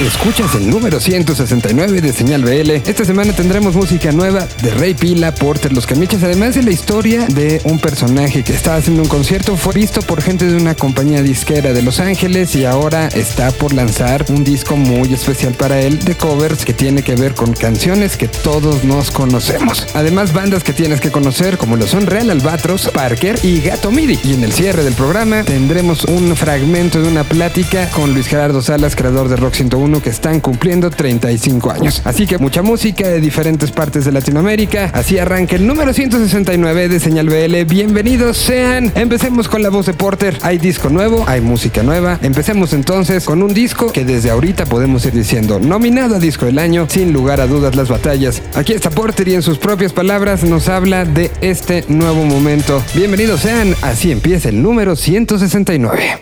Escuchas el número 169 de Señal BL. Esta semana tendremos música nueva de Rey Pila, Porter, Los Camiches, además de la historia de un personaje que estaba haciendo un concierto. Fue visto por gente de una compañía disquera de Los Ángeles y ahora está por lanzar un disco muy especial para él de covers que tiene que ver con canciones que todos nos conocemos. Además, bandas que tienes que conocer como lo son Real Albatros, Parker y Gato Midi. Y en el cierre del programa tendremos un fragmento de una plática con Luis Gerardo Salas, creador de Rock 101 que están cumpliendo 35 años. Así que mucha música de diferentes partes de Latinoamérica. Así arranca el número 169 de Señal BL. Bienvenidos sean. Empecemos con la voz de Porter. Hay disco nuevo, hay música nueva. Empecemos entonces con un disco que desde ahorita podemos ir diciendo nominado a disco del año, sin lugar a dudas las batallas. Aquí está Porter y en sus propias palabras nos habla de este nuevo momento. Bienvenidos sean. Así empieza el número 169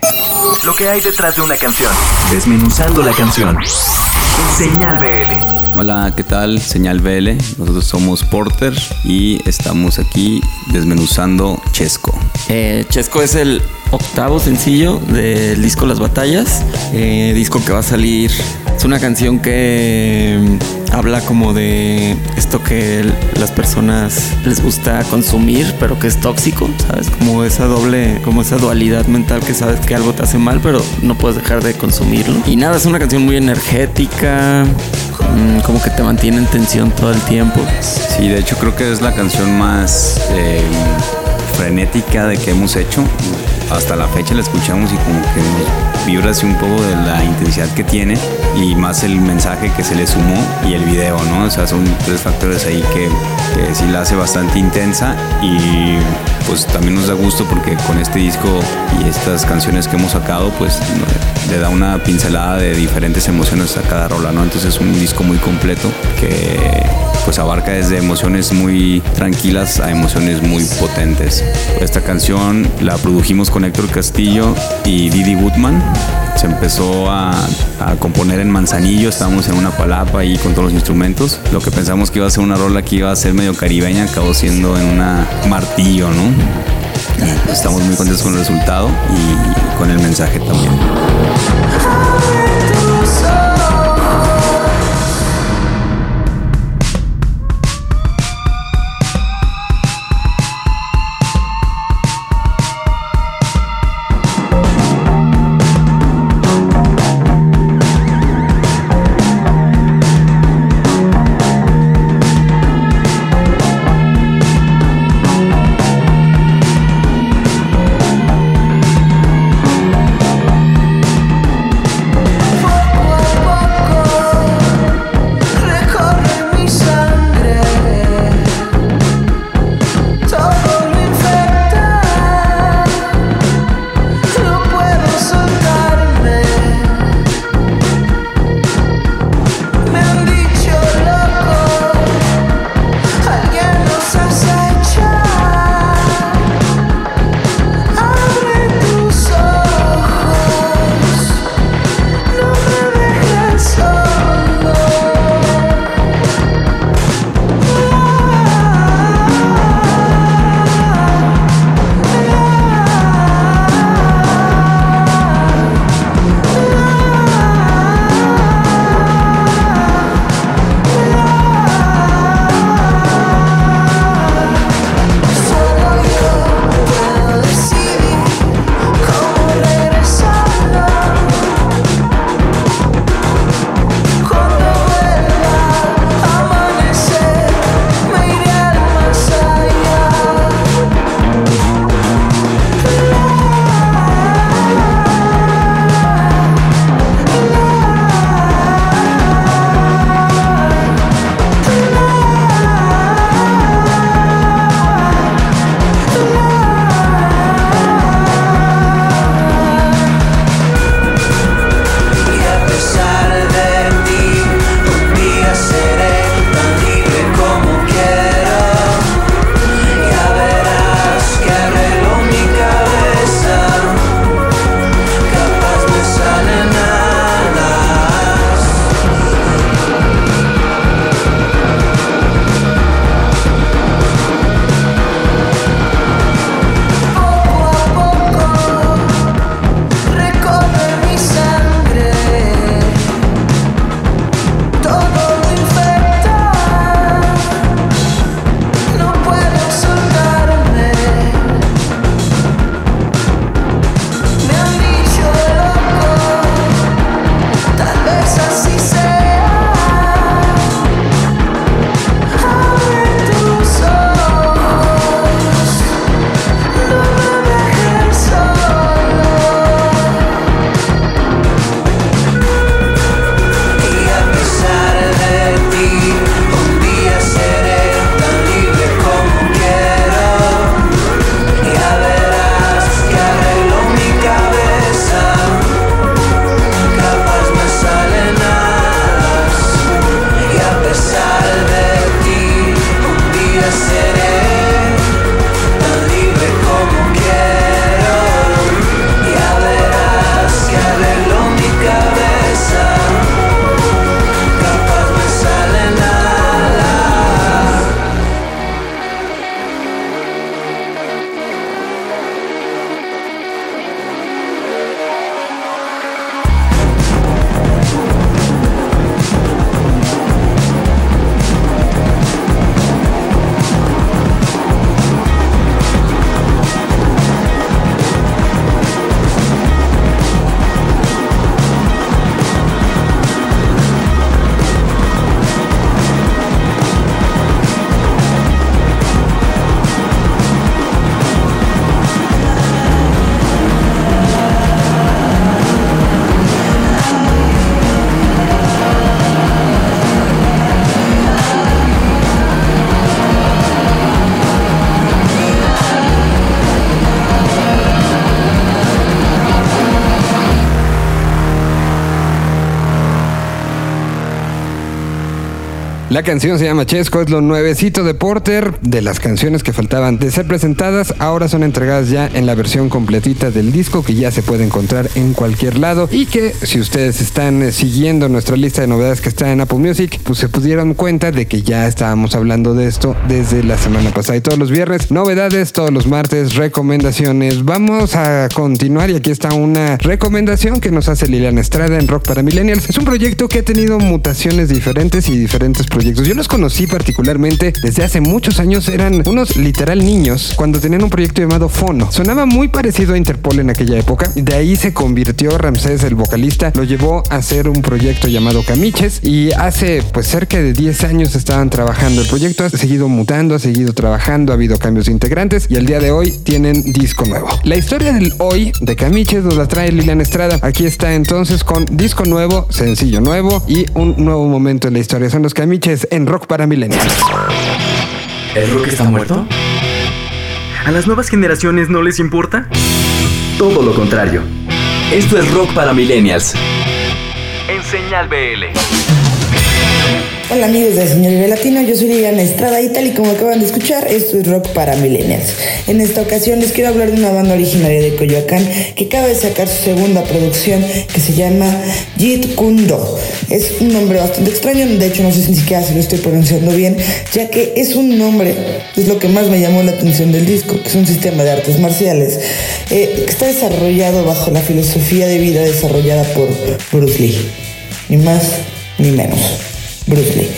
lo que hay detrás de una canción. Desmenuzando la canción. Señal BL. Hola, ¿qué tal? Señal BL. Nosotros somos Porter y estamos aquí desmenuzando Chesco. Eh, Chesco es el octavo sencillo del disco Las Batallas, eh, disco que va a salir. Es una canción que mm, habla como de esto que las personas les gusta consumir, pero que es tóxico, ¿sabes? Como esa doble, como esa dualidad mental que sabes que algo te hace mal, pero no puedes dejar de consumirlo. Y nada, es una canción muy energética, como que te mantiene en tensión todo el tiempo. Sí, de hecho creo que es la canción más eh, frenética de que hemos hecho hasta la fecha la escuchamos y como que vibra así un poco de la intensidad que tiene y más el mensaje que se le sumó y el video, ¿no? O sea, son tres factores ahí que, que sí la hace bastante intensa y pues también nos da gusto porque con este disco y estas canciones que hemos sacado pues le da una pincelada de diferentes emociones a cada rola, ¿no? Entonces es un disco muy completo que pues abarca desde emociones muy tranquilas a emociones muy potentes. Esta canción la produjimos con Héctor Castillo y Didi Woodman. Se empezó a, componer en Manzanillo, estábamos en una palapa ahí con todos los instrumentos. Lo que pensamos que iba a ser una rola que iba a ser medio caribeña acabó siendo en una martillo, ¿no? Estamos muy contentos con el resultado y con el mensaje también. La canción se llama Chesco, es lo nuevecito de Porter. De las canciones que faltaban de ser presentadas, ahora son entregadas ya en la versión completita del disco que ya se puede encontrar en cualquier lado. Y que si ustedes están eh, siguiendo nuestra lista de novedades que está en Apple Music, pues se pudieron cuenta de que ya estábamos hablando de esto desde la semana pasada. Y todos los viernes, novedades, todos los martes, recomendaciones. Vamos a continuar y aquí está una recomendación que nos hace Liliana Estrada en Rock para Millennials. Es un proyecto que ha tenido mutaciones diferentes y diferentes proyectos yo los conocí particularmente desde hace muchos años. Eran unos literal niños cuando tenían un proyecto llamado Fono. Sonaba muy parecido a Interpol en aquella época. De ahí se convirtió Ramsés, el vocalista, lo llevó a hacer un proyecto llamado Camiches y hace pues cerca de 10 años estaban trabajando. El proyecto ha seguido mutando, ha seguido trabajando, ha habido cambios integrantes y al día de hoy tienen disco nuevo. La historia del hoy de Camiches nos la trae Lilian Estrada. Aquí está entonces con disco nuevo, sencillo nuevo y un nuevo momento en la historia. Son los Camiches en Rock para Millennials. ¿El rock está muerto? ¿A las nuevas generaciones no les importa? Todo lo contrario. Esto es Rock para Millennials. En Señal BL. Hola amigos de Señor Vive Latino, yo soy Liliana Estrada y tal y como acaban de escuchar, esto es rock para millennials. En esta ocasión les quiero hablar de una banda originaria de Coyoacán que acaba de sacar su segunda producción que se llama Jit Kundo. Es un nombre bastante extraño, de hecho no sé si siquiera si lo estoy pronunciando bien, ya que es un nombre, es lo que más me llamó la atención del disco, que es un sistema de artes marciales eh, que está desarrollado bajo la filosofía de vida desarrollada por Bruce Lee, ni más ni menos. Bruce Lee.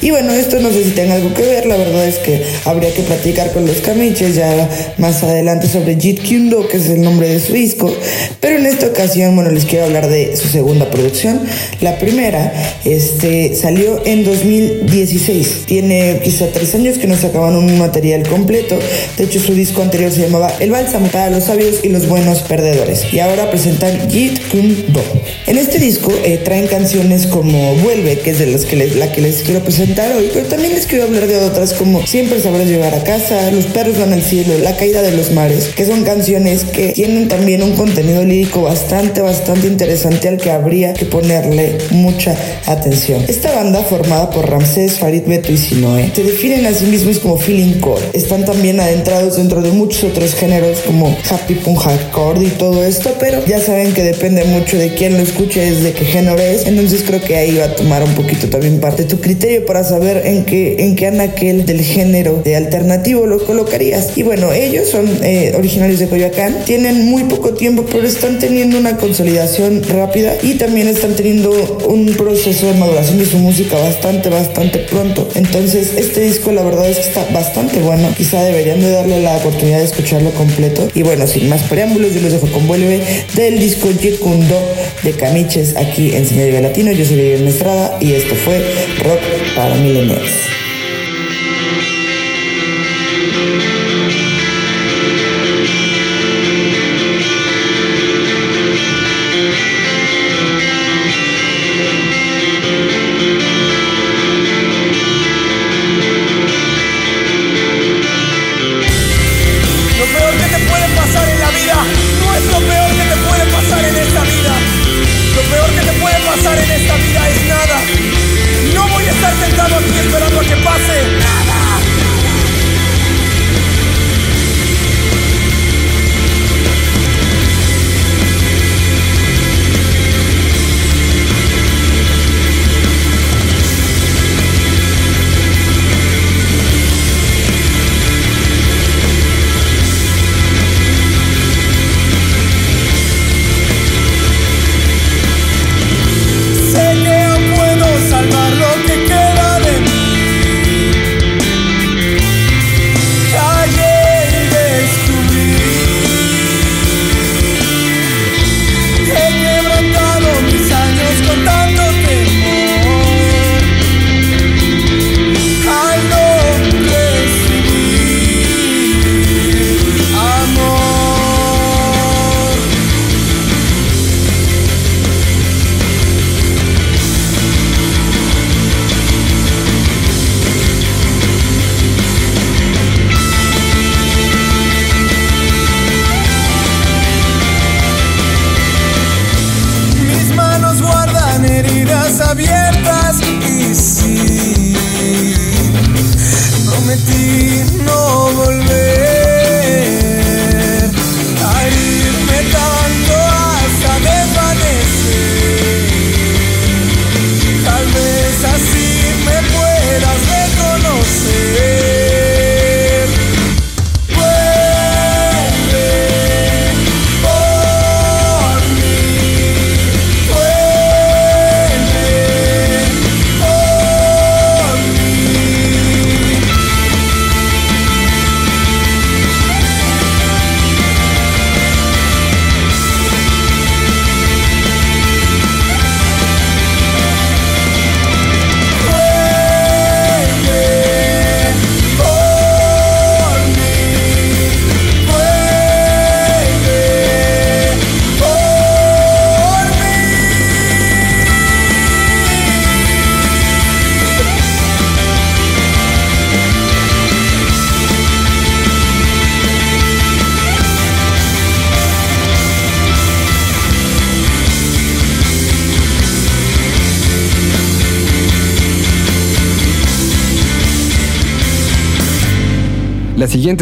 Y bueno, esto no sé si tenga algo que ver, la verdad es que habría que platicar con los camiches ya más adelante sobre Jit Kyundo, que es el nombre de su disco, pero en esta ocasión, bueno, les quiero hablar de su segunda producción. La primera este, salió en 2016, tiene quizá tres años que no sacaban un material completo, de hecho su disco anterior se llamaba El Bálsamo para los sabios y los buenos perdedores, y ahora presentan Jit Kyundo. En este disco eh, traen canciones como Vuelve, que es de las que les la que les quiero presentar hoy, pero también les quiero hablar de otras como Siempre sabrás llegar a casa, Los perros van al cielo, La caída de los mares, que son canciones que tienen también un contenido lírico bastante, bastante interesante al que habría que ponerle mucha atención. Esta banda, formada por Ramsés, Farid Beto y Sinoe, se definen a sí mismos como feeling core. Están también adentrados dentro de muchos otros géneros como happy punk hardcore y todo esto, pero ya saben que depende mucho de quién lo escuche, desde qué género es, entonces creo que ahí va a tomar un poquito también parte tu criterio para saber en qué, en qué anaquel del género de alternativo lo colocarías. Y bueno, ellos son eh, originarios de Coyoacán, tienen muy poco tiempo, pero están teniendo una consolidación rápida y también están teniendo un proceso de maduración de su música bastante, bastante pronto. Entonces, este disco la verdad es que está bastante bueno. Quizá deberían de darle la oportunidad de escucharlo completo. Y bueno, sin más preámbulos, yo les dejo con Vuelve del disco Yecundo de Camiches aquí en Señal Latino. Yo soy Vivian Estrada y esto fue Rock para Millennials.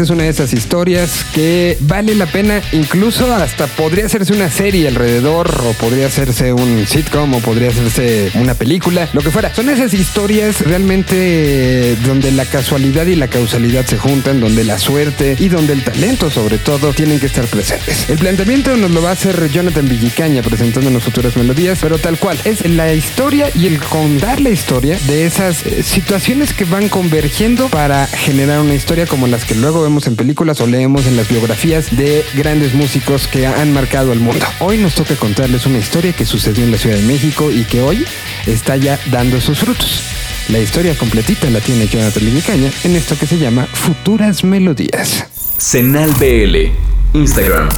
Es una de esas historias que vale la pena, incluso hasta podría hacerse una serie alrededor, o podría hacerse un sitcom, o podría hacerse una película, lo que fuera. Son esas historias realmente donde la casualidad y la causalidad se juntan, donde la suerte y donde el talento, sobre todo, tienen que estar presentes. El planteamiento nos lo va a hacer Jonathan Villicaña presentándonos futuras melodías, pero tal cual. Es la historia y el contar la historia de esas eh, situaciones que van convergiendo para generar una historia como las que luego vemos en películas o leemos en las biografías de grandes músicos que han marcado al mundo. Hoy nos toca contarles una historia que sucedió en la Ciudad de México y que hoy está ya dando sus frutos. La historia completita la tiene Jonathan Villicaña en esto que se llama Futuras Melodías. Senal BL. Instagram.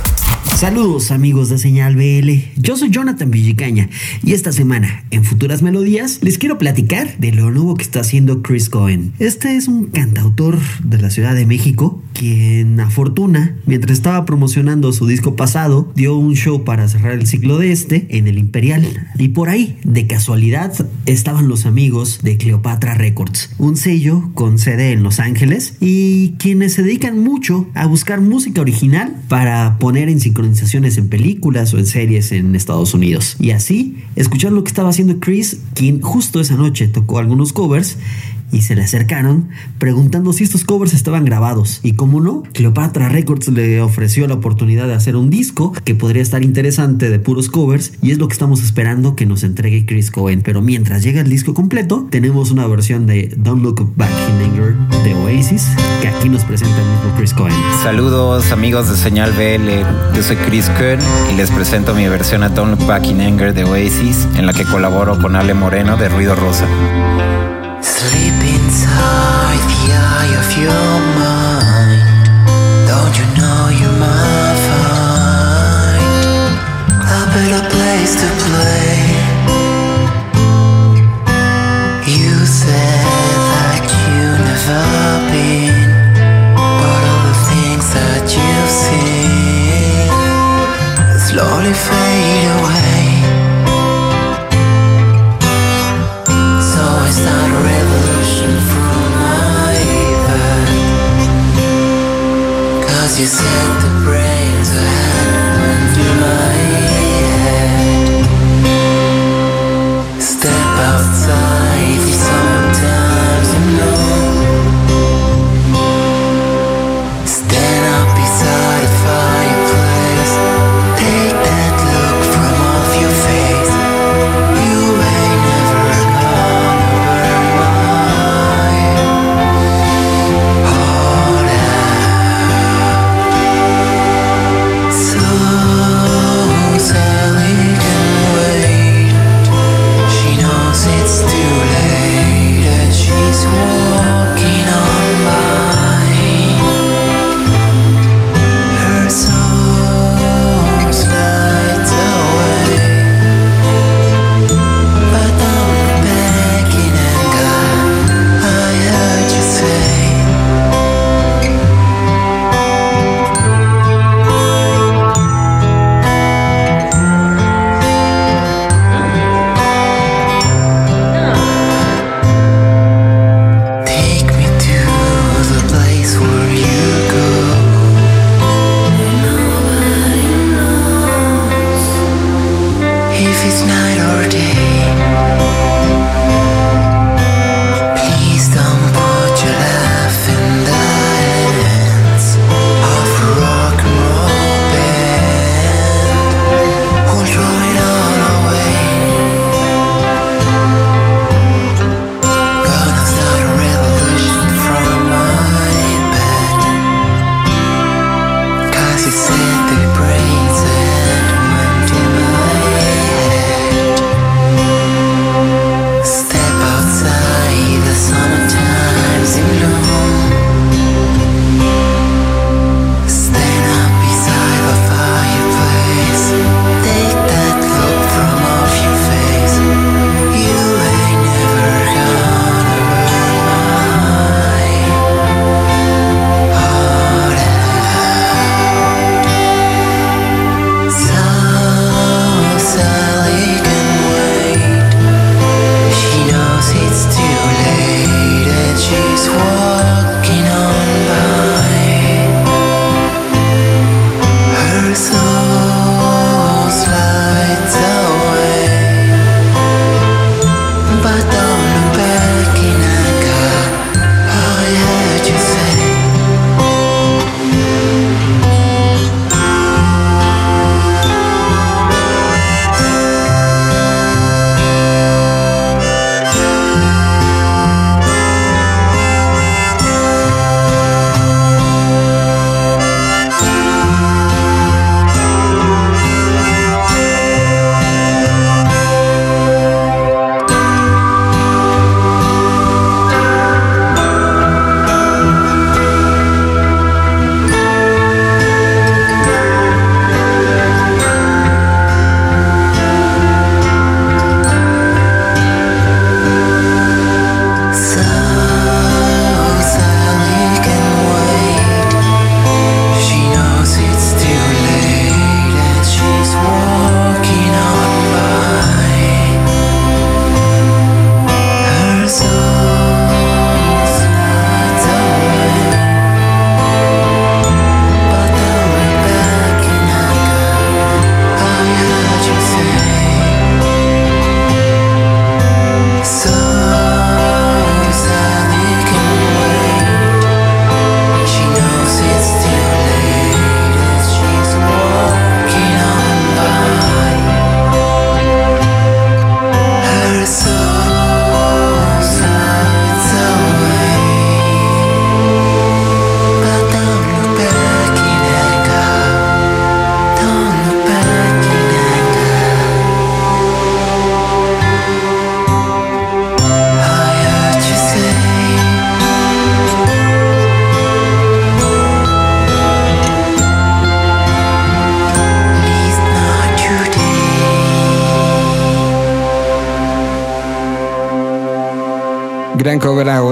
Saludos amigos de Señal BL, yo soy Jonathan Villicaña y esta semana en Futuras Melodías les quiero platicar de lo nuevo que está haciendo Chris Cohen. Este es un cantautor de la Ciudad de México quien a fortuna, mientras estaba promocionando su disco pasado, dio un show para cerrar el ciclo de este en el Imperial. Y por ahí, de casualidad, estaban los amigos de Cleopatra Records, un sello con sede en Los Ángeles y quienes se dedican mucho a buscar música original para poner en sincronizaciones en películas o en series en Estados Unidos. Y así, escuchar lo que estaba haciendo Chris, quien justo esa noche tocó algunos covers y se le acercaron preguntando si estos covers estaban grabados. Y como no, Cleopatra Records le ofreció la oportunidad de hacer un disco que podría estar interesante de puros covers y es lo que estamos esperando que nos entregue Chris Cohen. Pero mientras llega el disco completo, tenemos una versión de Don't Look Back in Anger de Oasis que aquí nos presenta el mismo Chris Cohen. Saludos amigos de Señal BL, yo soy Chris Cohen y les presento mi versión a Don't Look Back in Anger de Oasis, en la que colaboro con Ale Moreno de Ruido Rosa. Sleep inside the eye of your mind. Don't you know you might find a better place to play? You said that you never been, but all the things that you've seen slowly fade said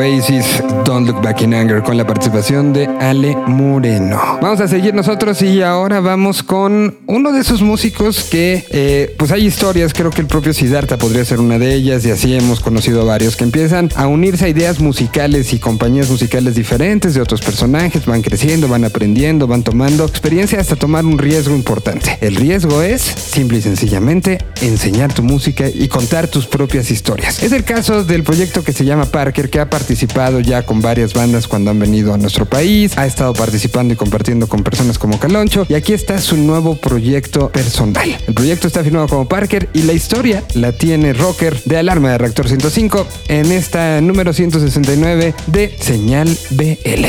Oasis, Don't Look Back in Anger, con la participación de Ale Moreno. Vamos a seguir nosotros y ahora vamos con uno de esos músicos que, eh, pues hay historias, creo que el propio Siddhartha podría ser una de ellas y así hemos conocido a varios que empiezan a unirse a ideas musicales y compañías musicales diferentes de otros personajes, van creciendo, van aprendiendo, van tomando experiencia hasta tomar un riesgo importante. El riesgo es, simple y sencillamente, enseñar tu música y contar tus propias historias. Es el caso del proyecto que se llama Parker, que ha participado ya con varias bandas cuando han venido a nuestro país, ha estado participando y compartiendo con personas como Caloncho, y aquí está su nuevo proyecto personal. El proyecto está firmado como Parker y la historia la tiene Rocker de Alarma de Reactor 105 en esta número 169 de Señal BL.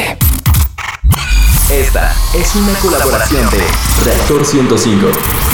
Esta es una colaboración de Reactor 105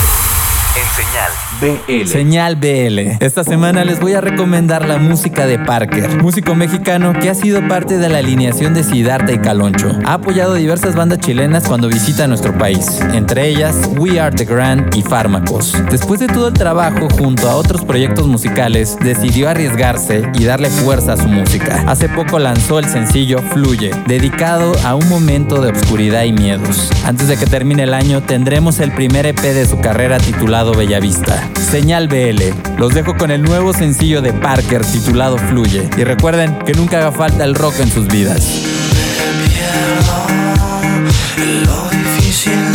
en Señal BL. Señal BL. Esta semana les voy a recomendar la música de Parker, músico mexicano que ha sido parte de la alineación de Siddhartha y Caloncho. Ha apoyado diversas bandas chilenas cuando visita nuestro país, entre ellas We Are the Grand y Fármacos. Después de todo el trabajo junto a otros proyectos musicales, decidió arriesgarse y darle fuerza a su música. Hace poco lanzó el sencillo Fluye, dedicado a un momento de obscuridad y miedos. Antes de que termine el año, tendremos el primer EP de su carrera titulado Bellavista. Señal BL. Los dejo con el nuevo sencillo de Parker titulado Fluye. Y recuerden que nunca haga falta el rock en sus vidas. En lo difícil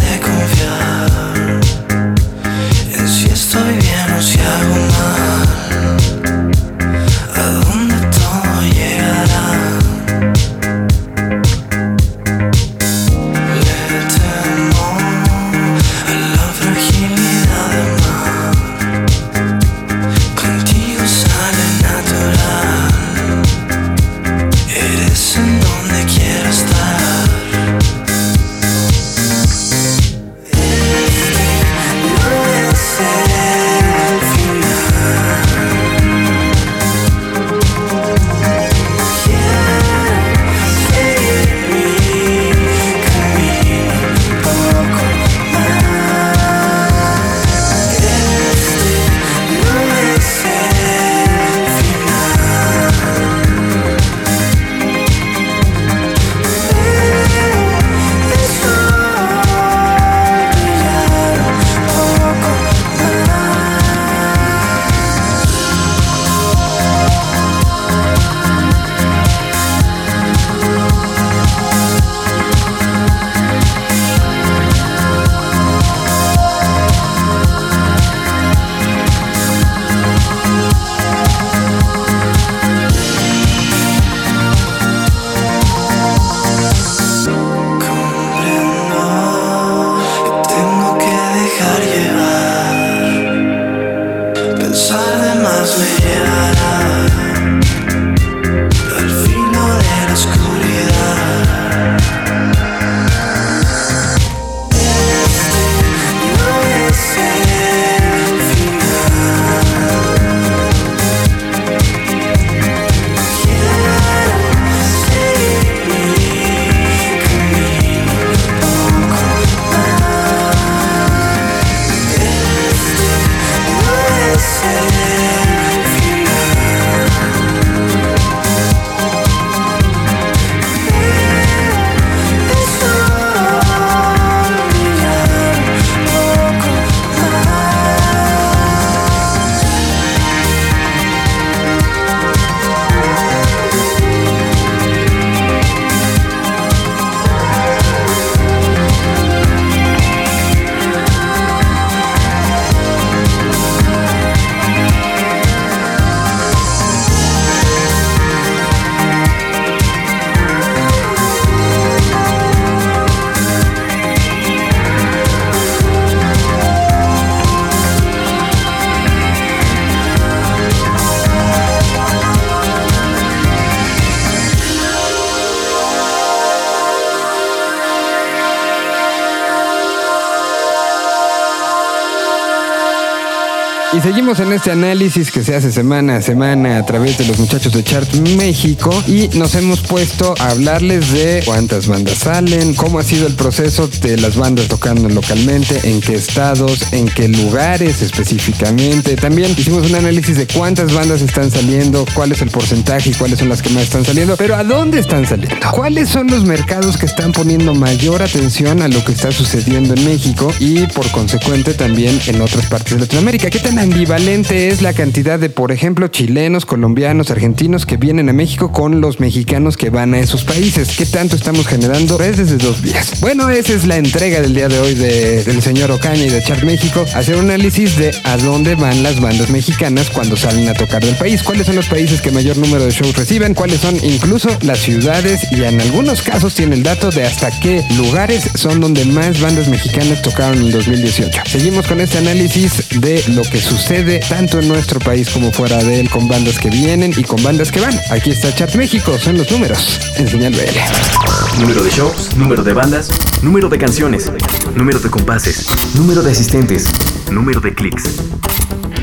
este análisis que se hace semana a semana a través de los muchachos de Chart México y nos hemos puesto a hablarles de cuántas bandas salen, cómo ha sido el proceso de las bandas tocando localmente, en qué estados, en qué lugares específicamente. También hicimos un análisis de cuántas bandas están saliendo, cuál es el porcentaje y cuáles son las que más están saliendo, pero a dónde están saliendo. ¿Cuáles son los mercados que están poniendo mayor atención a lo que está sucediendo en México y por consecuente también en otras partes de Latinoamérica? ¿Qué tan ambivalente es la cantidad de, por ejemplo, chilenos, colombianos, argentinos que vienen a México con los mexicanos que van a esos países? ¿Qué tanto estamos generando redes de dos vías? Bueno, esa es la entrega del día de hoy de- del señor Ocaña y de Chart México. Hacer un análisis de a dónde van las bandas mexicanas cuando salen a tocar del país. ¿Cuáles son los países que mayor número de shows reciben? ¿Cuáles son incluso las ciudades? Y en algunos casos tiene el dato de hasta qué lugares son donde más bandas mexicanas tocaron en el 2018. Seguimos con este análisis de lo que sucede tanto en nuestro país como fuera de él con bandas que vienen y con bandas que van. Aquí está Chart México, son los números en Señal BL. Número de shows, número de bandas, número de canciones, número de compases, número de asistentes, número de clics.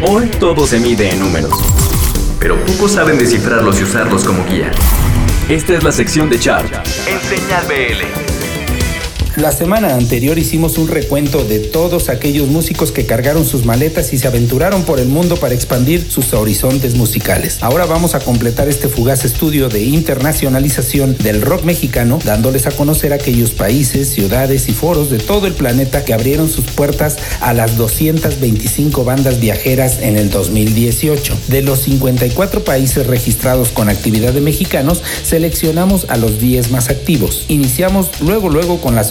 Hoy todo se mide en números, pero pocos saben descifrarlos y usarlos como guía. Esta es la sección de Chart en Señal BL. La semana anterior hicimos un recuento de todos aquellos músicos que cargaron sus maletas y se aventuraron por el mundo para expandir sus horizontes musicales. Ahora vamos a completar este fugaz estudio de internacionalización del rock mexicano, dándoles a conocer aquellos países, ciudades y foros de todo el planeta que abrieron sus puertas a las 225 bandas viajeras en el 2018. De los 54 países registrados con actividad de mexicanos, seleccionamos a los 10 más activos. Iniciamos luego luego con las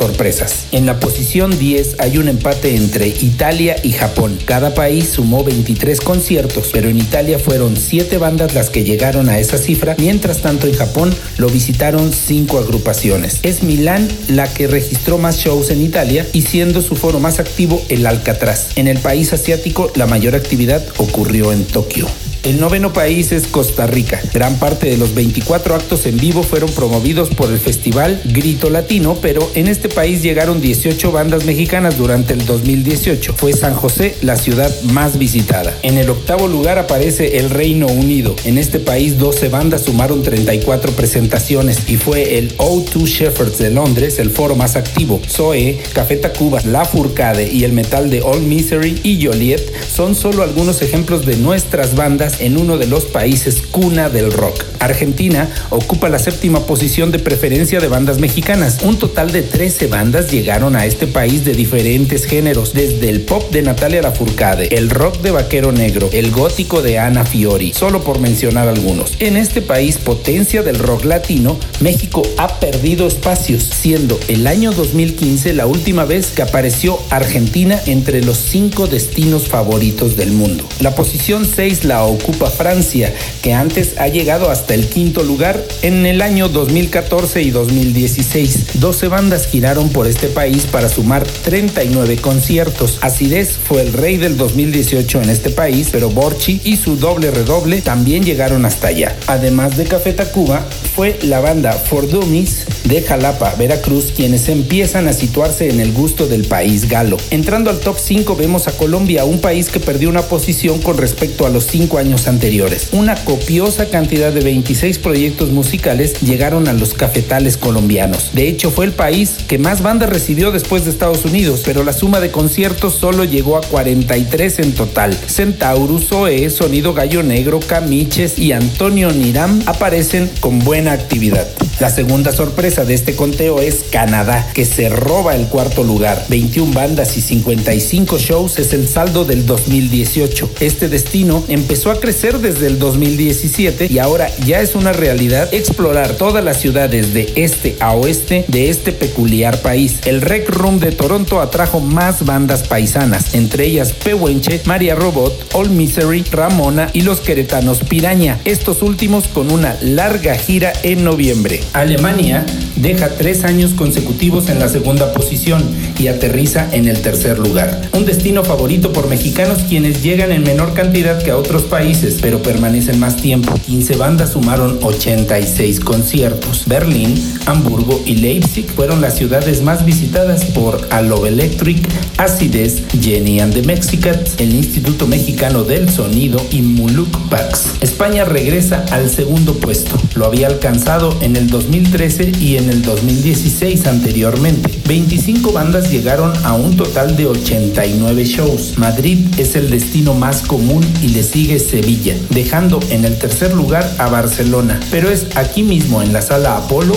En la posición 10 hay un empate entre Italia y Japón. Cada país sumó 23 conciertos, pero en Italia fueron 7 bandas las que llegaron a esa cifra, mientras tanto en Japón lo visitaron 5 agrupaciones. Es Milán la que registró más shows en Italia y siendo su foro más activo el Alcatraz. En el país asiático la mayor actividad ocurrió en Tokio. El noveno país es Costa Rica. Gran parte de los 24 actos en vivo fueron promovidos por el festival Grito Latino, pero en este país llegaron 18 bandas mexicanas durante el 2018. Fue San José la ciudad más visitada. En el octavo lugar aparece el Reino Unido. En este país 12 bandas sumaron 34 presentaciones y fue el O2 Shepherds de Londres el foro más activo. Zoe, Café Tacuba, La Furcade y el metal de All Misery y Joliet son solo algunos ejemplos de nuestras bandas en uno de los países cuna del rock. Argentina ocupa la séptima posición de preferencia de bandas mexicanas. Un total de 13 bandas llegaron a este país de diferentes géneros, desde el pop de Natalia Lafourcade, el rock de Vaquero Negro, el gótico de Ana Fiori, solo por mencionar algunos. En este país potencia del rock latino, México ha perdido espacios, siendo el año 2015 la última vez que apareció Argentina entre los cinco destinos favoritos del mundo. La posición 6 la ocupa Francia, que antes ha llegado hasta el quinto lugar en el año 2014 y 2016. 12 bandas giraron por este país para sumar 39 conciertos. Acidez fue el rey del 2018 en este país, pero Borchi y su doble redoble también llegaron hasta allá. Además de Café Tacuba, fue la banda For Dummies de Jalapa, Veracruz, quienes empiezan a situarse en el gusto del país galo. Entrando al top 5 vemos a Colombia, un país que perdió una posición con respecto a los 5 años anteriores. Una copiosa cantidad de 26 proyectos musicales llegaron a los cafetales colombianos. De hecho, fue el país que más bandas recibió después de Estados Unidos, pero la suma de conciertos solo llegó a 43 en total. Centaurus, OE, Sonido Gallo Negro, Camiches y Antonio Niram aparecen con buena actividad. La segunda sorpresa de este conteo es Canadá, que se roba el cuarto lugar. 21 bandas y 55 shows es el saldo del 2018. Este destino empezó a crecer desde el 2017 y ahora ya es una realidad explorar todas las ciudades de este a oeste de este peculiar país. El Rec Room de Toronto atrajo más bandas paisanas, entre ellas Pehuenche, María Robot, All Misery, Ramona y los queretanos Piraña, estos últimos con una larga gira en noviembre. Alemania deja tres años consecutivos en la segunda posición y aterriza en el tercer lugar. Un destino favorito por mexicanos quienes llegan en menor cantidad que a otros países, pero permanecen más tiempo. 15 bandas sumaron 86 conciertos. Berlín, Hamburgo y Leipzig fueron las ciudades más visitadas por Alove Electric, Acides, Jenny and the Mexicats, el Instituto Mexicano del Sonido y Muluk Pax. España regresa al segundo puesto. Lo había alcanzado en el 2013 y en el 2016 anteriormente. 25 bandas llegaron a un total de 89 shows. Madrid es el destino más común y le sigue Sevilla, dejando en el tercer lugar a Barcelona. Pero es aquí mismo en la sala Apolo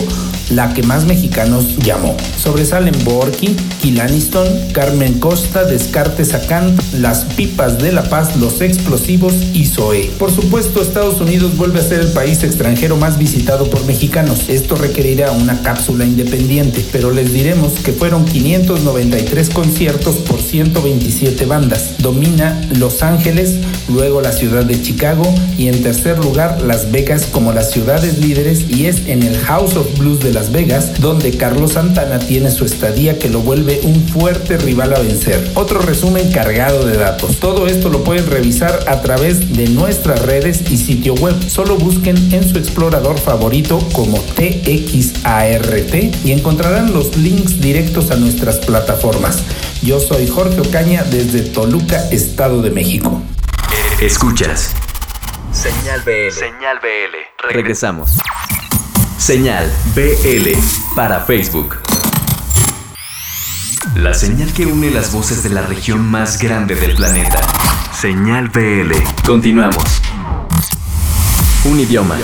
la que más mexicanos llamó. Sobresalen Borky, Kilaniston, Carmen Costa, Descartes Acant, Las Pipas de la Paz, Los Explosivos y Zoe. Por supuesto, Estados Unidos vuelve a ser el país extranjero más visitado por mexicanos. Esto requerirá una cápsula independiente, pero les diremos que fueron 593 conciertos por 127 bandas. Domina Los Ángeles, luego la ciudad de Chicago y en tercer lugar Las Vegas como las ciudades líderes y es en el House of Blues de Las Vegas donde Carlos Santana tiene su estadía que lo vuelve un fuerte rival a vencer. Otro resumen cargado de datos. Todo esto lo pueden revisar a través de nuestras redes y sitio web. Solo busquen en su explorador favorito como TXART y encontrarán los links directos a nuestras plataformas. Yo soy Jorge Ocaña desde Toluca, Estado de México. Escuchas. Señal BL. Señal BL. Regresamos. Señal BL para Facebook. La señal que une las voces de la región más grande del planeta. Señal BL. Continuamos. Un idioma.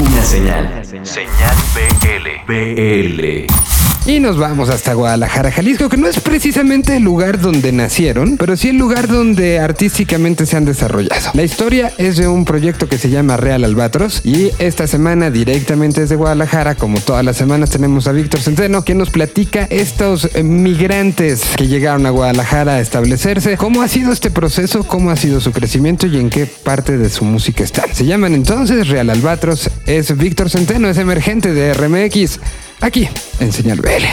Una señal. Señal BL. BL. Y nos vamos hasta Guadalajara, Jalisco, que no es precisamente el lugar donde nacieron, pero sí el lugar donde artísticamente se han desarrollado. La historia es de un proyecto que se llama Real Albatros y esta semana directamente desde Guadalajara, como todas las semanas tenemos a Víctor Centeno, que nos platica estos migrantes que llegaron a Guadalajara a establecerse, cómo ha sido este proceso, cómo ha sido su crecimiento y en qué parte de su música están. Se llaman entonces Real Albatros, es Víctor Centeno, es emergente de RMX aquí en Señal BL.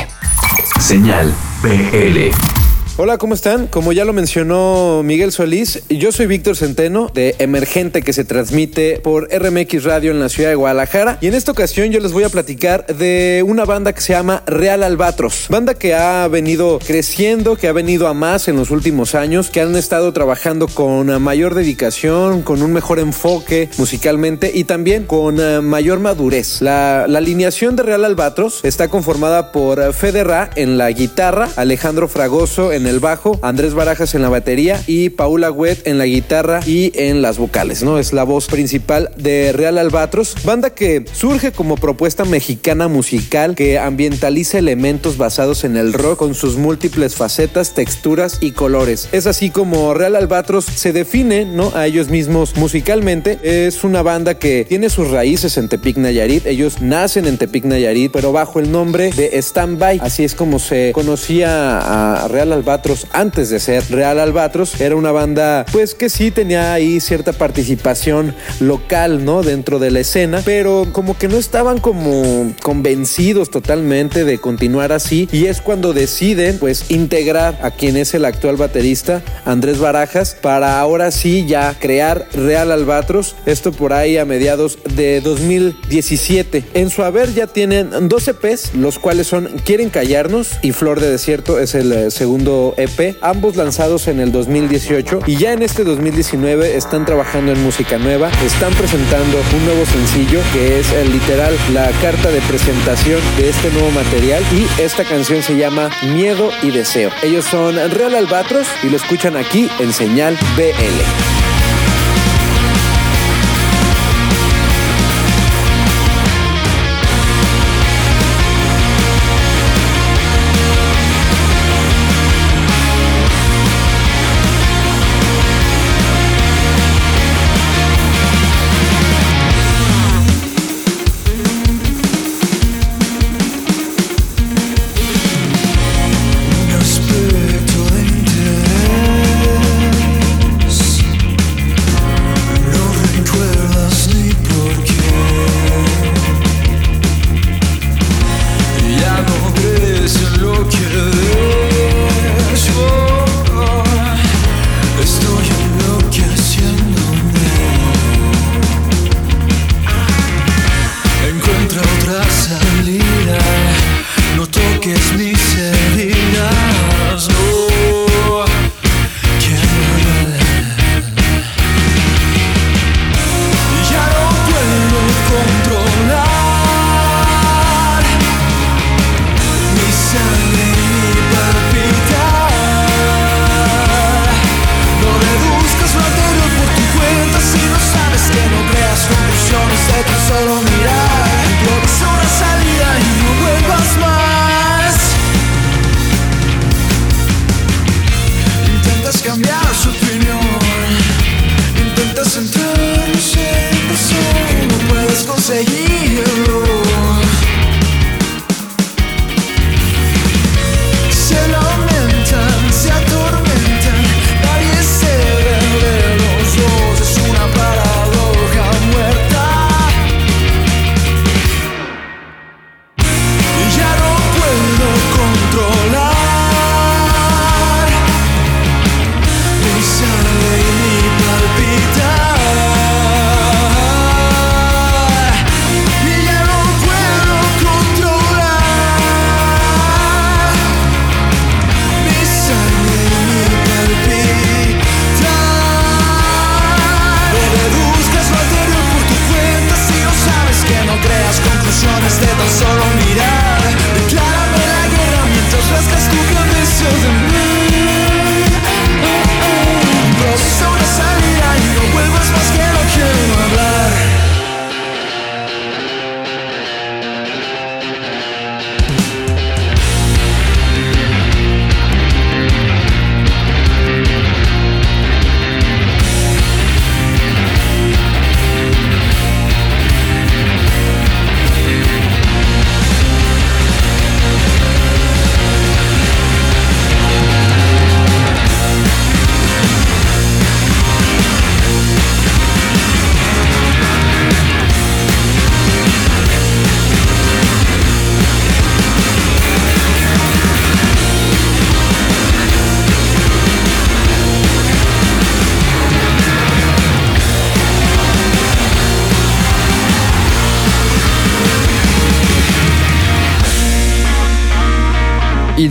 Señal BL. Hola, ¿cómo están? Como ya lo mencionó Miguel Solís, yo soy Víctor Centeno de Emergente que se transmite por RMX Radio en la ciudad de Guadalajara y en esta ocasión yo les voy a platicar de una banda que se llama Real Albatros, banda que ha venido creciendo, que ha venido a más en los últimos años, que han estado trabajando con mayor dedicación, con un mejor enfoque musicalmente y también con uh, mayor madurez. La, alineación de Real Albatros está conformada por Fede Ra en la guitarra, Alejandro Fragoso en el bajo, Andrés Barajas en la batería y Paula Wet en la guitarra y en las vocales, ¿no? Es la voz principal de Real Albatros, banda que surge como propuesta mexicana musical que ambientaliza elementos basados en el rock con sus múltiples facetas, texturas y colores. Es así como Real Albatros se define, ¿no? A ellos mismos musicalmente. Es una banda que tiene sus raíces en Tepic Nayarit. Ellos nacen en Tepic Nayarit, pero bajo el nombre de Standby. Así es como se conocía a Real Albatros antes de ser Real Albatros. Era una banda, pues que sí tenía ahí cierta participación local, ¿no? Dentro de la escena, pero como que no estaban como convencidos totalmente de continuar así. Y es cuando deciden, pues, integrar a quien es el actual baterista, Andrés Barajas, para ahora sí ya crear Real Albatros. Esto por ahí a mediados de 2017. En su haber ya tienen dos EPs, los cuales son Quieren Callarnos y Flor de Desierto es el eh, EP, ambos lanzados en el 2018 y ya en este 2019 están trabajando en música nueva, están presentando un nuevo sencillo que es el literal la carta de presentación de este nuevo material y esta canción se llama Miedo y Deseo. Ellos son Real Albatros y lo escuchan aquí en Señal BL.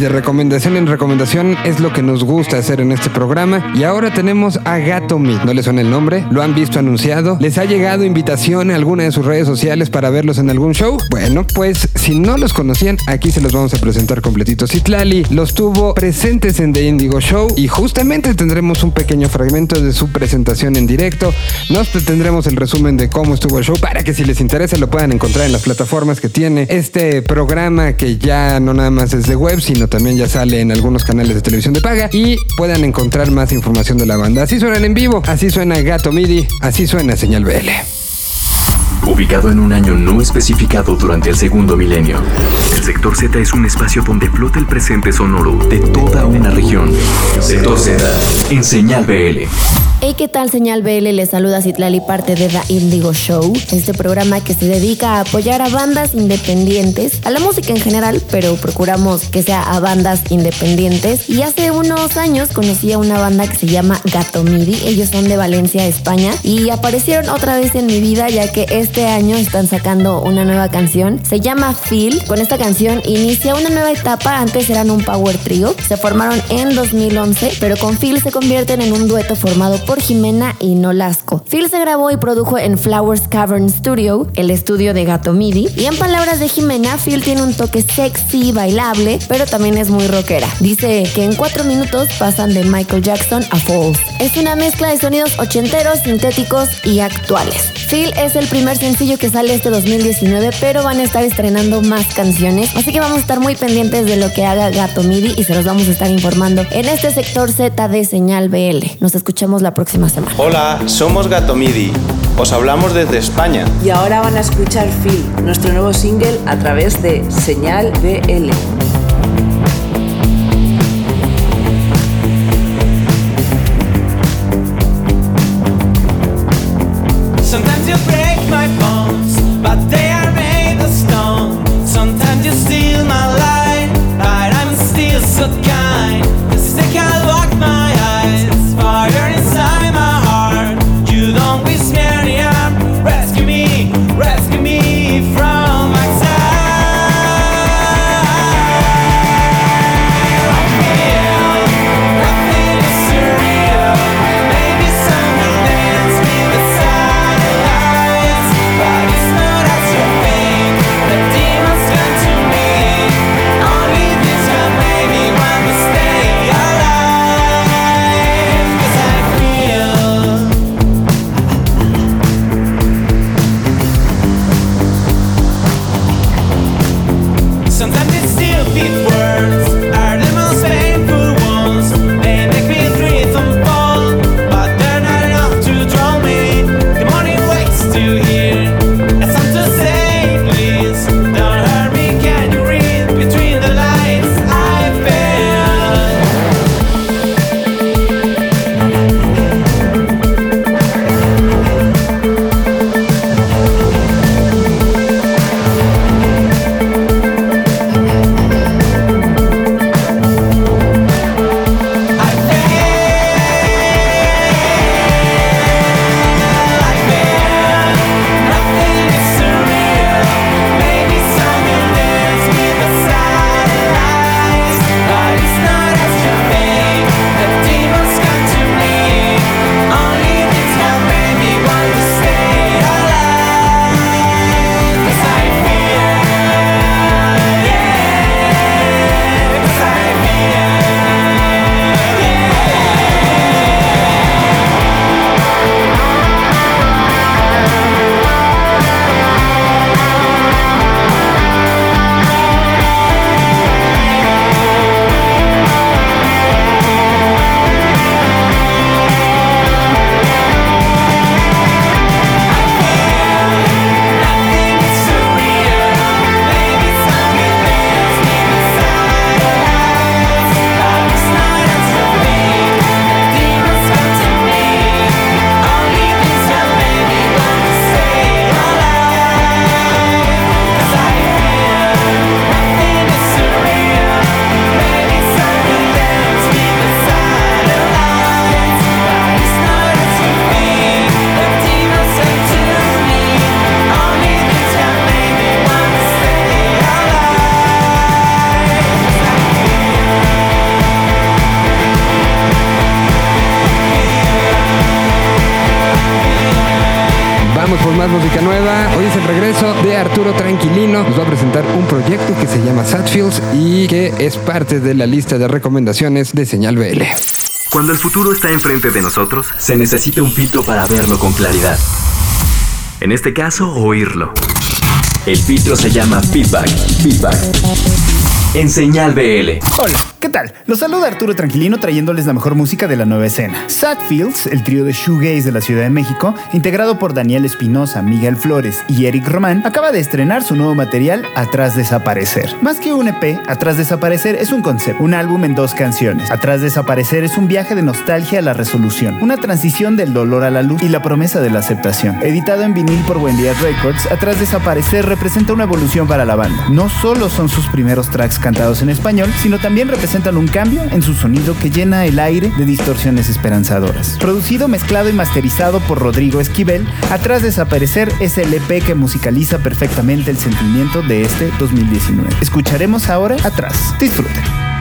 De recomendación en recomendación es lo que nos gusta hacer en este programa. Y ahora tenemos a Gato Meat. ¿No les suena el nombre? ¿Lo han visto anunciado? ¿Les ha llegado invitación a alguna de sus redes sociales para verlos en algún show? Bueno, pues si no los conocían, aquí se los vamos a presentar completitos. Citlali los tuvo presentes en The Indigo Show y justamente tendremos un pequeño fragmento de su presentación en directo. Nos tendremos el resumen de cómo estuvo el show para que si les interesa lo puedan encontrar en las plataformas que tiene este programa que ya no nada más es de web, sino también ya sale en algunos canales de televisión de paga y puedan encontrar más información de la banda. Así suenan en vivo, así suena Gato MIDI, así suena Señal BL. Ubicado en un año no especificado durante el segundo milenio, el sector Z es un espacio donde flota el presente sonoro de toda una región. Sector Z, en Señal BL. Hey, ¿qué tal? Señal BL les saluda Citlali, parte de The Indigo Show, este programa que se dedica a apoyar a bandas independientes, a la música en general, pero procuramos que sea a bandas independientes. Y hace unos años conocí a una banda que se llama Gato Midi, ellos son de Valencia, España, y aparecieron otra vez en mi vida ya que este año están sacando una nueva canción, se llama Phil. Con esta canción inicia una nueva etapa, antes eran un power trio, se formaron en 2011, pero con Phil se convierten en un dueto formado por Jimena y Nolasco. Phil se grabó y produjo en Flowers Cavern Studio, el estudio de Gato Midi, y en palabras de Jimena, Phil tiene un toque sexy, bailable, pero también es muy rockera. Dice que en cuatro minutos pasan de Michael Jackson a Falls. Es una mezcla de sonidos ochenteros, sintéticos y actuales. Phil es el primer sencillo que sale este 2019, pero van a estar estrenando más canciones, así que vamos a estar muy pendientes de lo que haga Gato Midi y se los vamos a estar informando en este sector Z de Señal BL. Nos escuchamos la próxima semana. Hola, somos Gato Midi. Os hablamos desde España. Y ahora van a escuchar Phil, nuestro nuevo single a través de Señal BL. Que se llama Satfields y que es parte de la lista de recomendaciones de Señal BL. Cuando el futuro está enfrente de nosotros, se necesita un filtro para verlo con claridad. En este caso, oírlo. El filtro se llama feedback. Feedback. En Señal BL. Hola, ¿qué tal? Los saluda Arturo Tranquilino trayéndoles la mejor música de la nueva escena. Sad Fields, el trío de shoegaze de la Ciudad de México, integrado por Daniel Espinosa, Miguel Flores y Eric Román, acaba de estrenar su nuevo material Atrás Desaparecer. Más que un EP, Atrás Desaparecer es un concepto, un álbum en dos canciones. Atrás Desaparecer es un viaje de nostalgia a la resolución, una transición del dolor a la luz y la promesa de la aceptación. Editado en vinil por Wendy Records, Atrás Desaparecer representa una evolución para la banda. No solo son sus primeros tracks cantados en español, sino también representan un cambio en su sonido que llena el aire de distorsiones esperanzadoras. Producido, mezclado y masterizado por Rodrigo Esquivel, Atrás Desaparecer es el EP que musicaliza perfectamente el sentimiento de este 2019. Escucharemos ahora Atrás. Disfruten.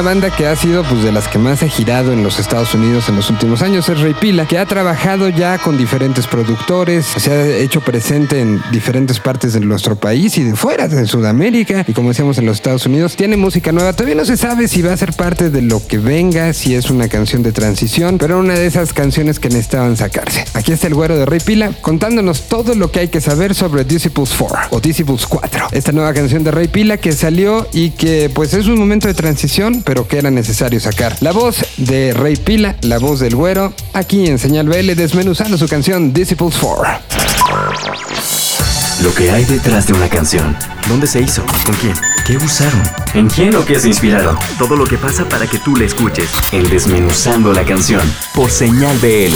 Una banda que ha sido pues de las que más ha girado en los Estados Unidos en los últimos años es Rey Pila, que ha trabajado ya con diferentes productores, se ha hecho presente en diferentes partes de nuestro país y de fuera de Sudamérica y como decíamos en los Estados Unidos, tiene música nueva. Todavía no se sabe si va a ser parte de lo que venga, si es una canción de transición, pero una de esas canciones que necesitaban sacarse. Aquí está el güero de Rey Pila contándonos todo lo que hay que saber sobre Disciples 4 o Disciples 4. Esta nueva canción de Rey Pila que salió y que pues es un momento de transición, pero que era necesario sacar. La voz de Rey Pila, la voz del güero, aquí en Señal BL desmenuzando su canción Disciples 4. Lo que hay detrás de una canción. ¿Dónde se hizo? ¿Con quién? ¿Qué usaron? ¿En quién o qué se inspiraron? Todo lo que pasa para que tú la escuches. En Desmenuzando la canción. Por Señal BL.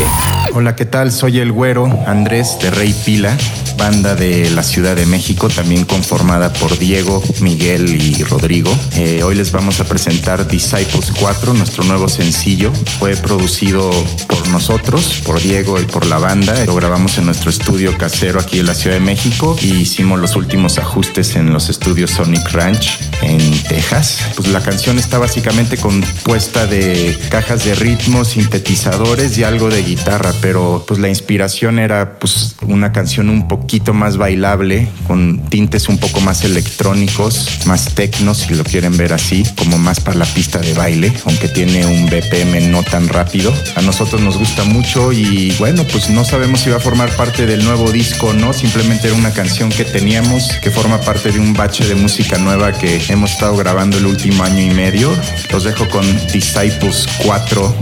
Hola, ¿qué tal? Soy el güero Andrés de Rey Pila, banda de la Ciudad de México, también conformada por Diego, Miguel y Rodrigo. Eh, hoy les vamos a presentar Disciples 4, nuestro nuevo sencillo. Fue producido por nosotros, por Diego y por la banda. Lo grabamos en nuestro estudio casero aquí en la Ciudad de México y hicimos los últimos ajustes en los estudios Sonic Ranch en Texas. Pues la canción está básicamente compuesta de cajas de ritmos, sintetizadores y algo de guitarra, pero pues la inspiración era pues una canción un poquito más bailable, con tintes un poco más electrónicos, más tecnos si lo quieren ver así, como más para la pista de baile, aunque tiene un BPM no tan rápido. A nosotros nos gusta mucho y bueno, pues no sabemos si va a formar parte del nuevo disco o no, simplemente era una canción que teníamos que forma parte de un bache de música nueva que hemos estado grabando el último año y medio. Los dejo con Disciples 4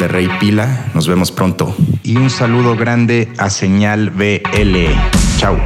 de Rey Pila. Nos vemos pronto. Y un saludo grande a Señal BL. Chao.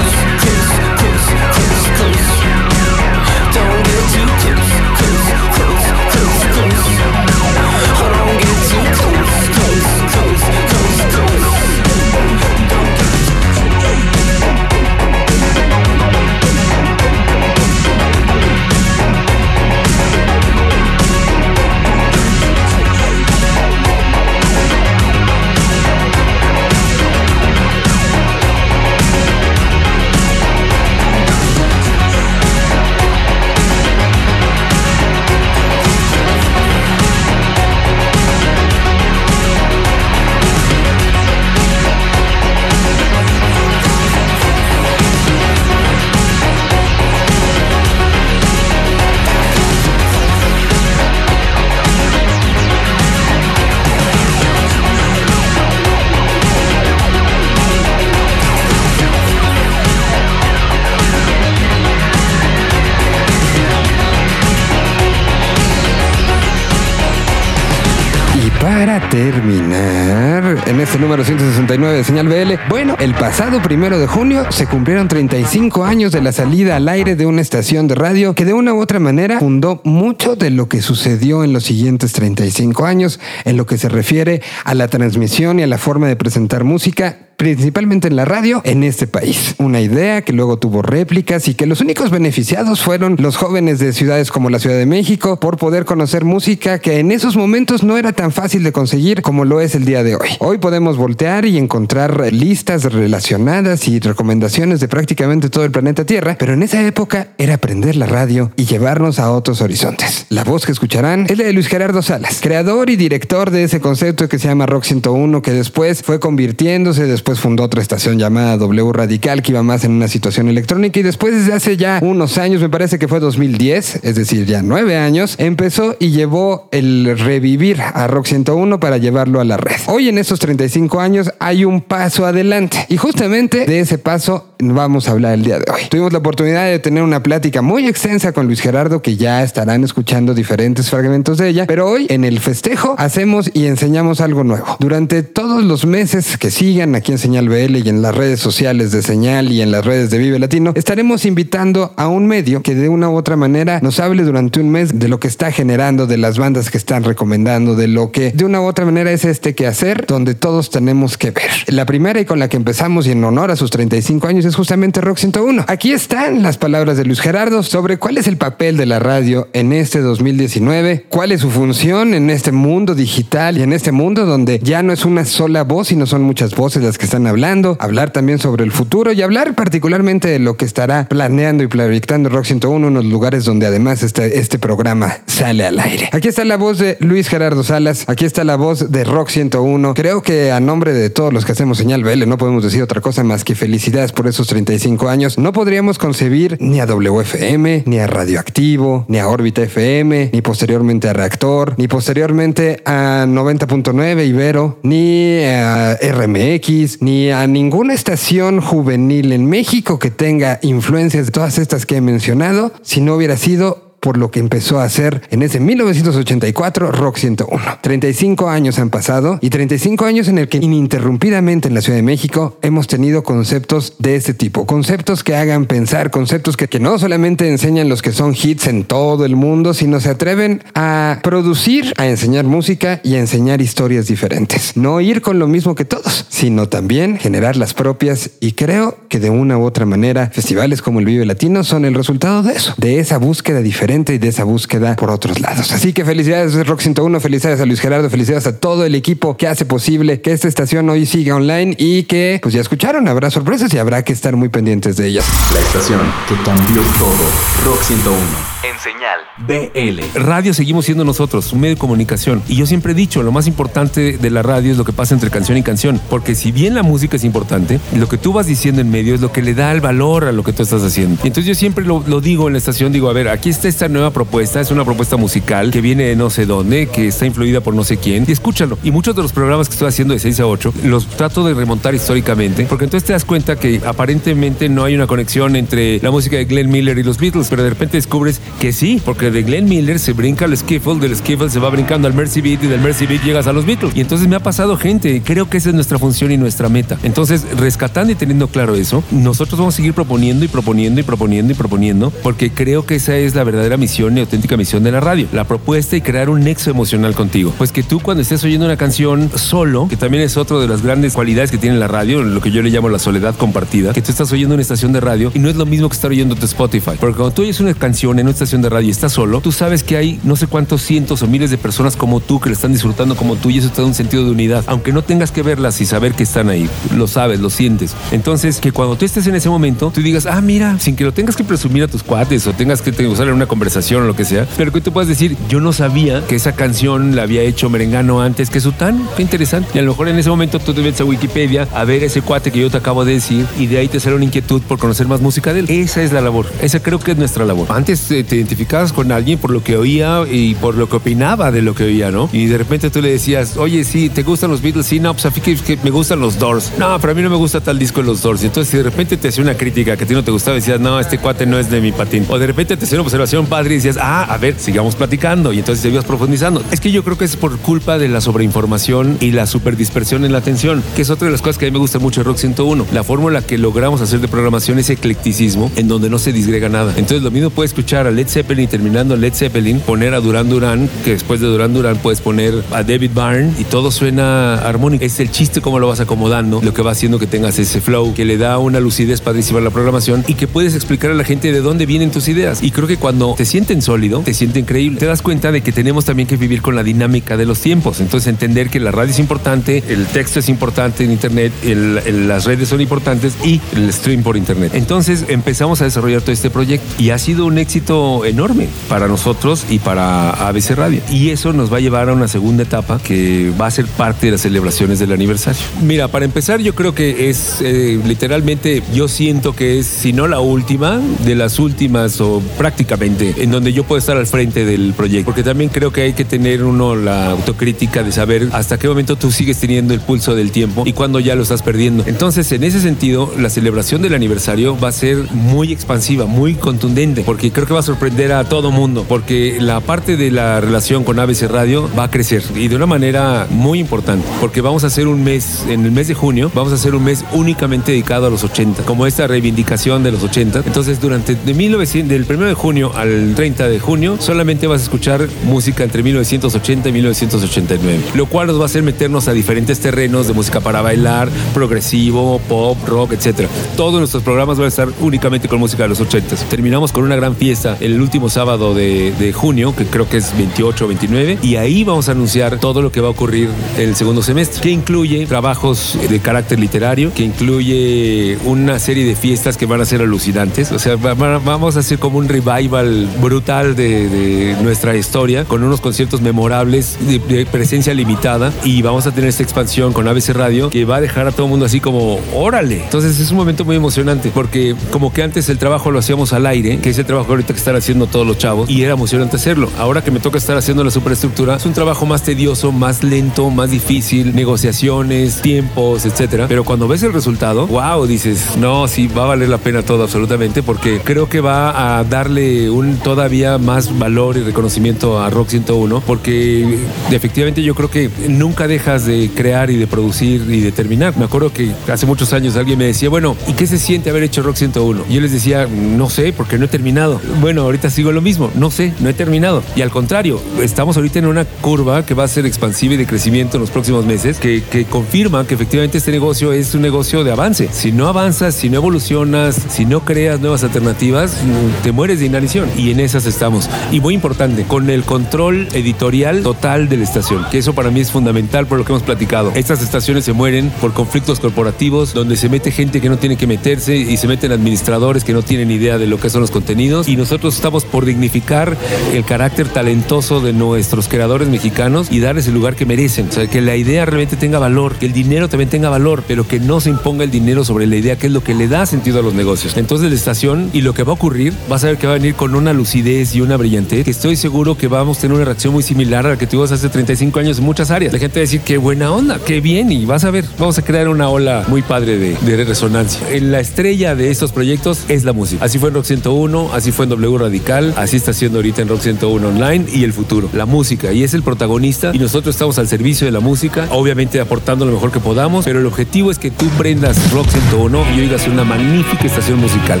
Para terminar, en este número 169 de Señal BL, bueno, el pasado primero de junio se cumplieron 35 años de la salida al aire de una estación de radio que de una u otra manera fundó mucho de lo que sucedió en los siguientes 35 años en lo que se refiere a la transmisión y a la forma de presentar música principalmente en la radio en este país. Una idea que luego tuvo réplicas y que los únicos beneficiados fueron los jóvenes de ciudades como la Ciudad de México por poder conocer música que en esos momentos no era tan fácil de conseguir como lo es el día de hoy. Hoy podemos voltear y encontrar listas relacionadas y recomendaciones de prácticamente todo el planeta Tierra, pero en esa época era aprender la radio y llevarnos a otros horizontes. La voz que escucharán es la de Luis Gerardo Salas, creador y director de ese concepto que se llama Rock 101, que después fue convirtiéndose después fundó otra estación llamada W Radical que iba más en una situación electrónica y después desde hace ya unos años, me parece que fue 2010, es decir, ya nueve años, empezó y llevó el revivir a Rock 101 para llevarlo a la red. Hoy en estos 35 años hay un paso adelante y justamente de ese paso vamos a hablar el día de hoy. Tuvimos la oportunidad de tener una plática muy extensa con Luis Gerardo que ya estarán escuchando diferentes fragmentos de ella, pero hoy en el festejo hacemos y enseñamos algo nuevo. Durante todos los meses que sigan aquí en Señal BL y en las redes sociales de Señal y en las redes de Vive Latino, estaremos invitando a un medio que de una u otra manera nos hable durante un mes de lo que está generando, de las bandas que están recomendando, de lo que de una u otra manera es este que hacer, donde todos tenemos que ver. La primera y con la que empezamos y en honor a sus 35 años es justamente Rock 101. Aquí están las palabras de Luis Gerardo sobre cuál es el papel de la radio en este 2019, cuál es su función en este mundo digital y en este mundo donde ya no es una sola voz, sino son muchas voces las que están hablando, hablar también sobre el futuro y hablar particularmente de lo que estará planeando y proyectando Rock 101, unos lugares donde además este, este programa sale al aire. Aquí está la voz de Luis Gerardo Salas, aquí está la voz de Rock 101. Creo que a nombre de todos los que hacemos señal BL no podemos decir otra cosa más que felicidades por esos 35 años. No podríamos concebir ni a WFM, ni a Radioactivo, ni a Órbita FM, ni posteriormente a Reactor, ni posteriormente a 90.9 Ibero, ni a RMX, ni a ninguna estación juvenil en México que tenga influencias de todas estas que he mencionado, si no hubiera sido por lo que empezó a hacer en ese 1984 Rock 101. 35 años han pasado y 35 años en el que ininterrumpidamente en la Ciudad de México hemos tenido conceptos de este tipo, conceptos que hagan pensar, conceptos que, que no solamente enseñan los que son hits en todo el mundo, sino se atreven a producir, a enseñar música y a enseñar historias diferentes. No ir con lo mismo que todos, sino también generar las propias y creo que de una u otra manera festivales como el Vive Latino son el resultado de eso, de esa búsqueda diferente y de esa búsqueda por otros lados. Así que felicidades Rock 101, felicidades a Luis Gerardo, felicidades a todo el equipo que hace posible que esta estación hoy siga online y que pues ya escucharon, habrá sorpresas y habrá que estar muy pendientes de ellas. La estación que cambió todo. Rock 101. En señal BL. Radio seguimos siendo nosotros, un medio de comunicación. Y yo siempre he dicho, lo más importante de la radio es lo que pasa entre canción y canción. Porque si bien la música es importante, lo que tú vas diciendo en medio es lo que le da el valor a lo que tú estás haciendo. Y entonces yo siempre lo, lo digo en la estación, digo, a ver, aquí está esta nueva propuesta, es una propuesta musical que viene de no sé dónde, que está influida por no sé quién, y escúchalo. Y muchos de los programas que estoy haciendo de 6 a 8, los trato de remontar históricamente, porque entonces te das cuenta que aparentemente no hay una conexión entre la música de Glenn Miller y los Beatles, pero de repente descubres que sí, porque de Glenn Miller se brinca al skiffle, del skiffle se va brincando al Mercy Beat y del Mercy Beat llegas a los Beatles. Y entonces me ha pasado gente, creo que esa es nuestra función y nuestra meta. Entonces, rescatando y teniendo claro eso, nosotros vamos a seguir proponiendo y proponiendo y proponiendo y proponiendo, porque creo que esa es la verdadera misión y auténtica misión de la radio, la propuesta y crear un nexo emocional contigo. Pues que tú cuando estés oyendo una canción solo, que también es otra de las grandes cualidades que tiene la radio, lo que yo le llamo la soledad compartida, que tú estás oyendo una estación de radio y no es lo mismo que estar oyendo tu Spotify. Porque cuando tú oyes una canción en una estación de radio y estás solo, tú sabes que hay no sé cuántos cientos o miles de personas como tú que le están disfrutando como tú y eso te da un sentido de unidad. Aunque no tengas que verlas y saber que están ahí, lo sabes, lo sientes. Entonces, que cuando tú estés en ese momento, tú digas, ah, mira, sin que lo tengas que presumir a tus cuates o tengas que usar en una conversación o lo que sea, pero que tú puedas decir, yo no sabía que esa canción la había hecho Merengano antes que Sután. Qué interesante. Y a lo mejor en ese momento tú te metes a Wikipedia a ver ese cuate que yo te acabo de decir y de ahí te sale una inquietud por conocer más música de él. Esa es la labor. Esa creo que es nuestra labor. Antes eh, te identificabas con alguien por lo que oía y por lo que opinaba de lo que oía, ¿no? Y de repente tú le decías, oye, sí, ¿te gustan los Beatles? Sí, no, pues a mí que, que me gustan los Doors. No, pero a mí no me gusta tal disco de los Doors. Y entonces si de repente te hacía una crítica que a ti no te gustaba, decías, no, este cuate no es de mi patín. O de repente te hacía una observación conversación padre y decías, ah, a ver, sigamos platicando. Y entonces seguías profundizando. Es que yo creo que es por culpa de la sobreinformación y la superdispersión en la atención, que es otra de las cosas que a mí me gusta mucho de Rock 101. La fórmula que logramos hacer de programación es eclecticismo, en donde no se disgrega nada. Entonces lo mismo puedes escuchar a Led Zeppelin y terminando Led Zeppelin, poner a Duran Duran, que después de Duran Duran puedes poner a David Byrne y todo suena armónico. Es el chiste cómo lo vas acomodando, lo que va haciendo que tengas ese flow, que le da una lucidez padrísima a la programación y que puedes explicar a la gente de dónde vienen tus ideas. Y creo que cuando te sienten sólido, te siente increíble. Te das cuenta de que tenemos también que vivir con la dinámica de los tiempos. Entonces entender que la radio es importante, el texto es importante en internet, las redes son importantes y el stream por internet. Entonces empezamos a desarrollar todo este proyecto y ha sido un éxito enorme para nosotros y para ABC Radio. Y eso nos va a llevar a una segunda etapa que va a ser parte de las celebraciones del aniversario. Mira, para empezar yo creo que es eh, literalmente, yo siento que es, si no la última, de las últimas o prácticamente, en donde yo puedo estar al frente del proyecto. Porque también creo que hay que tener uno la autocrítica de saber hasta qué momento tú sigues teniendo el pulso del tiempo y cuando ya lo estás perdiendo. Entonces, en ese sentido, la celebración del aniversario va a ser muy expansiva, muy contundente, porque creo que va a sorprender a todo mundo, porque la parte de la relación con ABC Radio va a crecer y de una manera muy importante, porque vamos a hacer un mes, en el mes de junio, vamos a hacer un mes únicamente dedicado a los 80, como esta reivindicación de los 80. Entonces, durante de 1900, del 1 de junio al 30 de junio, solamente vas a escuchar música entre 1980 y 1989, lo cual nos va a hacer meternos a diferentes terrenos de música para bailar, progresivo, pop, rock, etcétera. Todos nuestros programas van a estar únicamente con música de los 80. Terminamos con una gran fiesta el último sábado de, de junio, que creo que es 28 o 29, y ahí vamos a anunciar todo lo que va a ocurrir el segundo semestre, que incluye trabajos de carácter literario, que incluye una serie de fiestas que van a ser alucinantes. O sea, va- va- vamos a hacer como un revival brutal de, nuestra historia, con unos conciertos memorables de, de presencia limitada, y vamos a tener esta expansión con ABC Radio que va a dejar a todo el mundo así como, órale. Entonces es un momento muy emocionante, porque como que antes el trabajo lo hacíamos al aire, que es el trabajo ahorita que están haciendo todos los chavos, y era emocionante hacerlo. Ahora que me toca estar haciendo la superestructura, es un trabajo más tedioso, más lento, más difícil, negociaciones, tiempos, etcétera. Pero cuando ves el resultado, wow, dices, no, sí, va a valer la pena todo absolutamente, porque creo que va a darle un todavía más valor y reconocimiento a Rock 101, porque efectivamente yo creo que nunca dejas de crear y de producir y de terminar. Me acuerdo que hace muchos años alguien me decía, bueno, ¿y qué se siente haber hecho Rock 101? Y yo les decía, no sé, porque no he terminado. Bueno, ahorita sigo lo mismo, no sé, no he terminado. Y al contrario, estamos ahorita en una curva que va a ser expansiva y de crecimiento en los próximos meses, que, confirma que efectivamente este negocio es un negocio de avance. Si no avanzas, si no evolucionas, si no creas nuevas alternativas, te mueres de inanición. Y en esas estamos. Y muy importante, con el control editorial total de la estación, que eso para mí es fundamental por lo que hemos platicado. Estas estaciones se mueren por conflictos corporativos, donde se mete gente que no tiene que meterse y se meten administradores que no tienen idea de lo que son los contenidos. Y nosotros estamos por dignificar el carácter talentoso de nuestros creadores mexicanos y darles el lugar que merecen. O sea, que la idea realmente tenga valor, que el dinero también tenga valor, pero que no se imponga el dinero sobre la idea, que es lo que le da sentido a los negocios. Entonces la estación y lo que va a ocurrir, vas a ver que va a venir con una lucidez y una brillantez, que estoy seguro que vamos a tener una reacción muy similar a la que tuvimos hace 35 años en muchas áreas. La gente va a decir, qué buena onda, qué bien, y vas a ver, vamos a crear una ola muy padre de, de resonancia. En la estrella de estos proyectos es la música. Así fue en Rock 101, así fue en W Radical, así está siendo ahorita en Rock 101 Online y el futuro. La música, y es el protagonista, y nosotros estamos al servicio de la música, obviamente aportando lo mejor que podamos, pero el objetivo es que tú prendas Rock 101 y oigas una magnífica estación musical.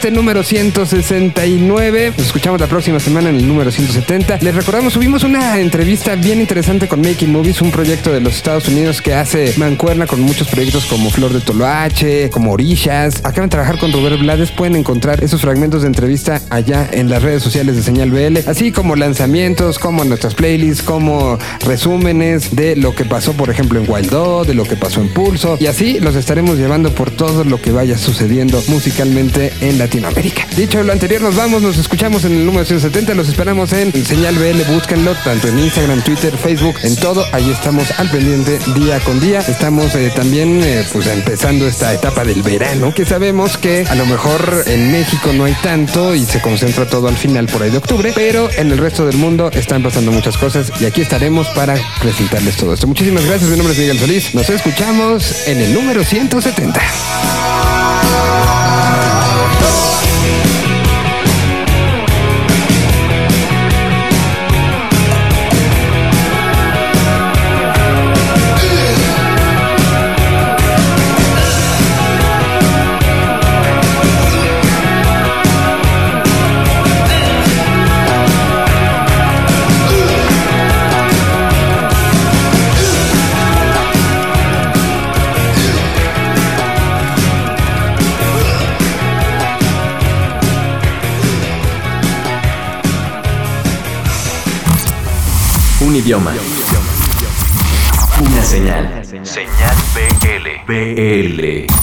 Este número 169. Nos escuchamos la próxima semana en el número 170. Les recordamos, subimos una entrevista bien interesante con Making Movies, un proyecto de los Estados Unidos que hace mancuerna con muchos proyectos como Flor de Toloache, como Orillas. Acaban de trabajar con Robert Blades. Pueden encontrar esos fragmentos de entrevista allá en las redes sociales de Señal BL, así como lanzamientos, como nuestras playlists, como resúmenes de lo que pasó, por ejemplo, en Wild Dog, de lo que pasó en Pulso. Y así los estaremos llevando por todo lo que vaya sucediendo musicalmente en Dicho lo anterior, nos vamos, nos escuchamos en el número 170. Los esperamos en Señal BL. Búsquenlo tanto en Instagram, Twitter, Facebook, en todo. Ahí estamos al pendiente día con día. Estamos eh, también eh, pues empezando esta etapa del verano que sabemos que a lo mejor en México no hay tanto y se concentra todo al final por ahí de octubre, pero en el resto del mundo están pasando muchas cosas y aquí estaremos para presentarles todo esto. Muchísimas gracias, mi nombre es Miguel Solís. Nos escuchamos en el número 170. Idioma. Una señal. Señal BL. BL.